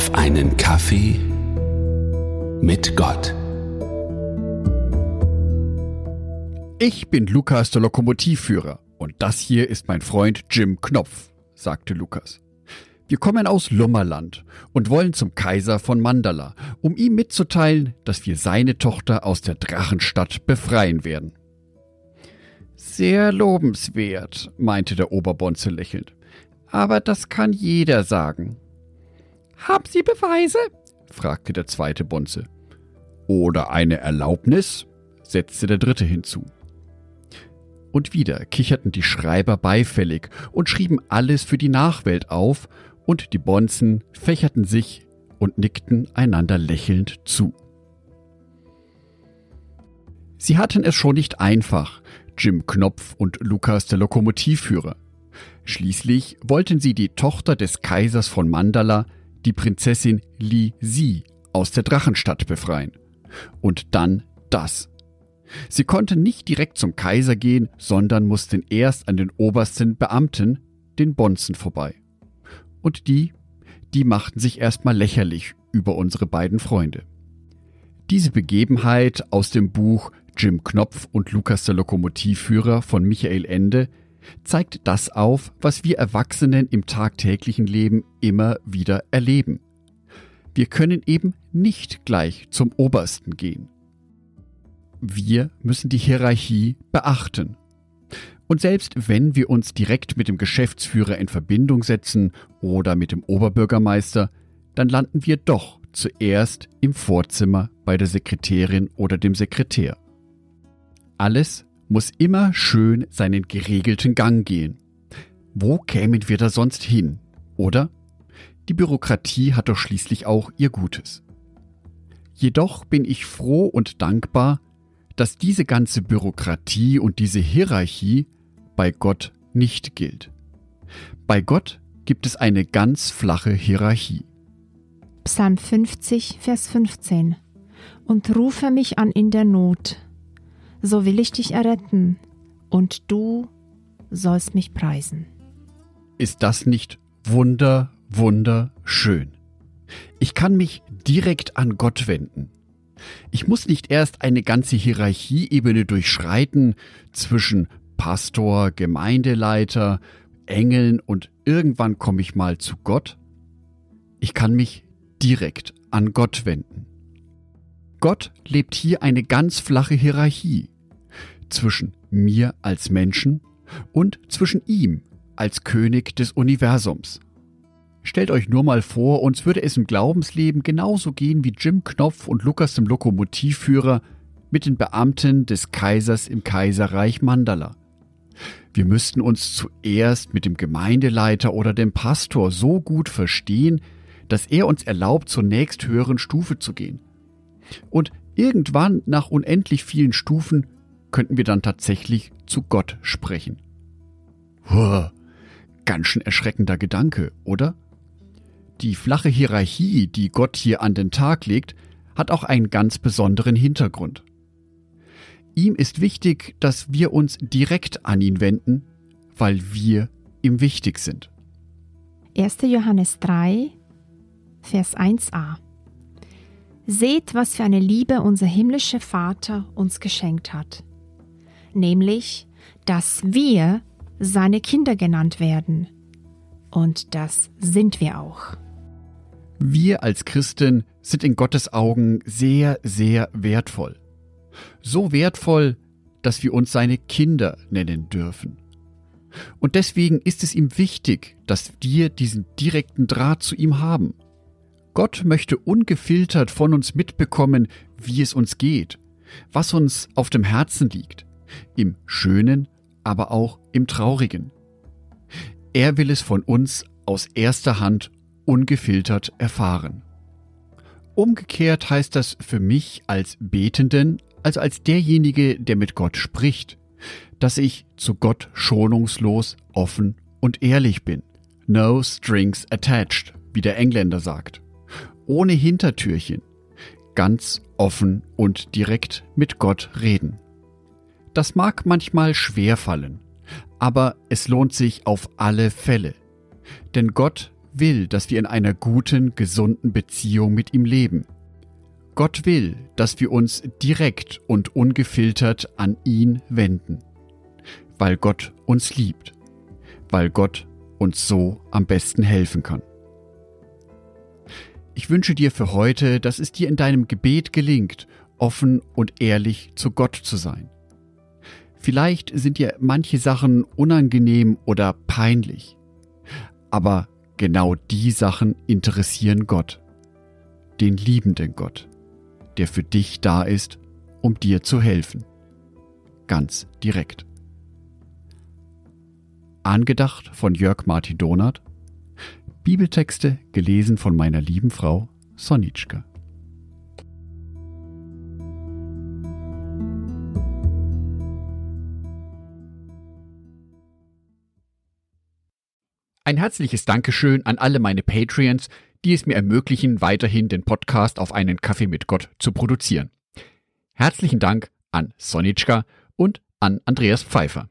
auf einen Kaffee mit Gott. Ich bin Lukas der Lokomotivführer und das hier ist mein Freund Jim Knopf, sagte Lukas. Wir kommen aus Lummerland und wollen zum Kaiser von Mandala, um ihm mitzuteilen, dass wir seine Tochter aus der Drachenstadt befreien werden. Sehr lobenswert, meinte der Oberbonze lächelnd. Aber das kann jeder sagen. Haben Sie Beweise? fragte der zweite Bonze. Oder eine Erlaubnis? setzte der dritte hinzu. Und wieder kicherten die Schreiber beifällig und schrieben alles für die Nachwelt auf, und die Bonzen fächerten sich und nickten einander lächelnd zu. Sie hatten es schon nicht einfach, Jim Knopf und Lukas der Lokomotivführer. Schließlich wollten sie die Tochter des Kaisers von Mandala, die Prinzessin Li Si, aus der Drachenstadt befreien. Und dann das. Sie konnten nicht direkt zum Kaiser gehen, sondern mussten erst an den obersten Beamten, den Bonzen, vorbei. Und die, die machten sich erstmal lächerlich über unsere beiden Freunde. Diese Begebenheit aus dem Buch Jim Knopf und Lukas der Lokomotivführer von Michael Ende zeigt das auf, was wir Erwachsenen im tagtäglichen Leben immer wieder erleben. Wir können eben nicht gleich zum Obersten gehen. Wir müssen die Hierarchie beachten. Und selbst wenn wir uns direkt mit dem Geschäftsführer in Verbindung setzen oder mit dem Oberbürgermeister, dann landen wir doch zuerst im Vorzimmer bei der Sekretärin oder dem Sekretär. Alles muss immer schön seinen geregelten Gang gehen. Wo kämen wir da sonst hin, oder? Die Bürokratie hat doch schließlich auch ihr Gutes. Jedoch bin ich froh und dankbar, dass diese ganze Bürokratie und diese Hierarchie bei Gott nicht gilt. Bei Gott gibt es eine ganz flache Hierarchie. Psalm 50, Vers 15 Und rufe mich an in der Not, so will ich dich erretten, und du sollst mich preisen. Ist das nicht wunder, wunderschön? Ich kann mich direkt an Gott wenden. Ich muss nicht erst eine ganze Hierarchieebene durchschreiten zwischen Pastor, Gemeindeleiter, Engeln und irgendwann komme ich mal zu Gott. Ich kann mich direkt an Gott wenden. Gott lebt hier eine ganz flache Hierarchie zwischen mir als Menschen und zwischen ihm als König des Universums. Stellt euch nur mal vor, uns würde es im Glaubensleben genauso gehen wie Jim Knopf und Lukas dem Lokomotivführer mit den Beamten des Kaisers im Kaiserreich Mandala. Wir müssten uns zuerst mit dem Gemeindeleiter oder dem Pastor so gut verstehen, dass er uns erlaubt, zur nächsthöheren Stufe zu gehen. Und irgendwann, nach unendlich vielen Stufen, könnten wir dann tatsächlich zu Gott sprechen. Huh, ganz schön erschreckender Gedanke, oder? Die flache Hierarchie, die Gott hier an den Tag legt, hat auch einen ganz besonderen Hintergrund. Ihm ist wichtig, dass wir uns direkt an ihn wenden, weil wir ihm wichtig sind. 1. Johannes 3, Vers 1a Seht, was für eine Liebe unser himmlischer Vater uns geschenkt hat, nämlich, dass wir seine Kinder genannt werden. Und das sind wir auch. Wir als Christen sind in Gottes Augen sehr, sehr wertvoll. So wertvoll, dass wir uns seine Kinder nennen dürfen. Und deswegen ist es ihm wichtig, dass wir diesen direkten Draht zu ihm haben. Gott möchte ungefiltert von uns mitbekommen, wie es uns geht, was uns auf dem Herzen liegt, im Schönen, aber auch im Traurigen. Er will es von uns aus erster Hand ungefiltert erfahren. Umgekehrt heißt das für mich als Betenden, also als derjenige, der mit Gott spricht, dass ich zu Gott schonungslos, offen und ehrlich bin. No strings attached, wie der Engländer sagt ohne Hintertürchen, ganz offen und direkt mit Gott reden. Das mag manchmal schwer fallen, aber es lohnt sich auf alle Fälle. Denn Gott will, dass wir in einer guten, gesunden Beziehung mit ihm leben. Gott will, dass wir uns direkt und ungefiltert an ihn wenden, weil Gott uns liebt, weil Gott uns so am besten helfen kann. Ich wünsche dir für heute, dass es dir in deinem Gebet gelingt, offen und ehrlich zu Gott zu sein. Vielleicht sind dir manche Sachen unangenehm oder peinlich, aber genau die Sachen interessieren Gott, den liebenden Gott, der für dich da ist, um dir zu helfen. Ganz direkt. Angedacht von Jörg Martin Donath Bibeltexte gelesen von meiner lieben Frau Sonitschka. Ein herzliches Dankeschön an alle meine Patreons, die es mir ermöglichen, weiterhin den Podcast auf einen Kaffee mit Gott zu produzieren. Herzlichen Dank an Sonitschka und an Andreas Pfeiffer.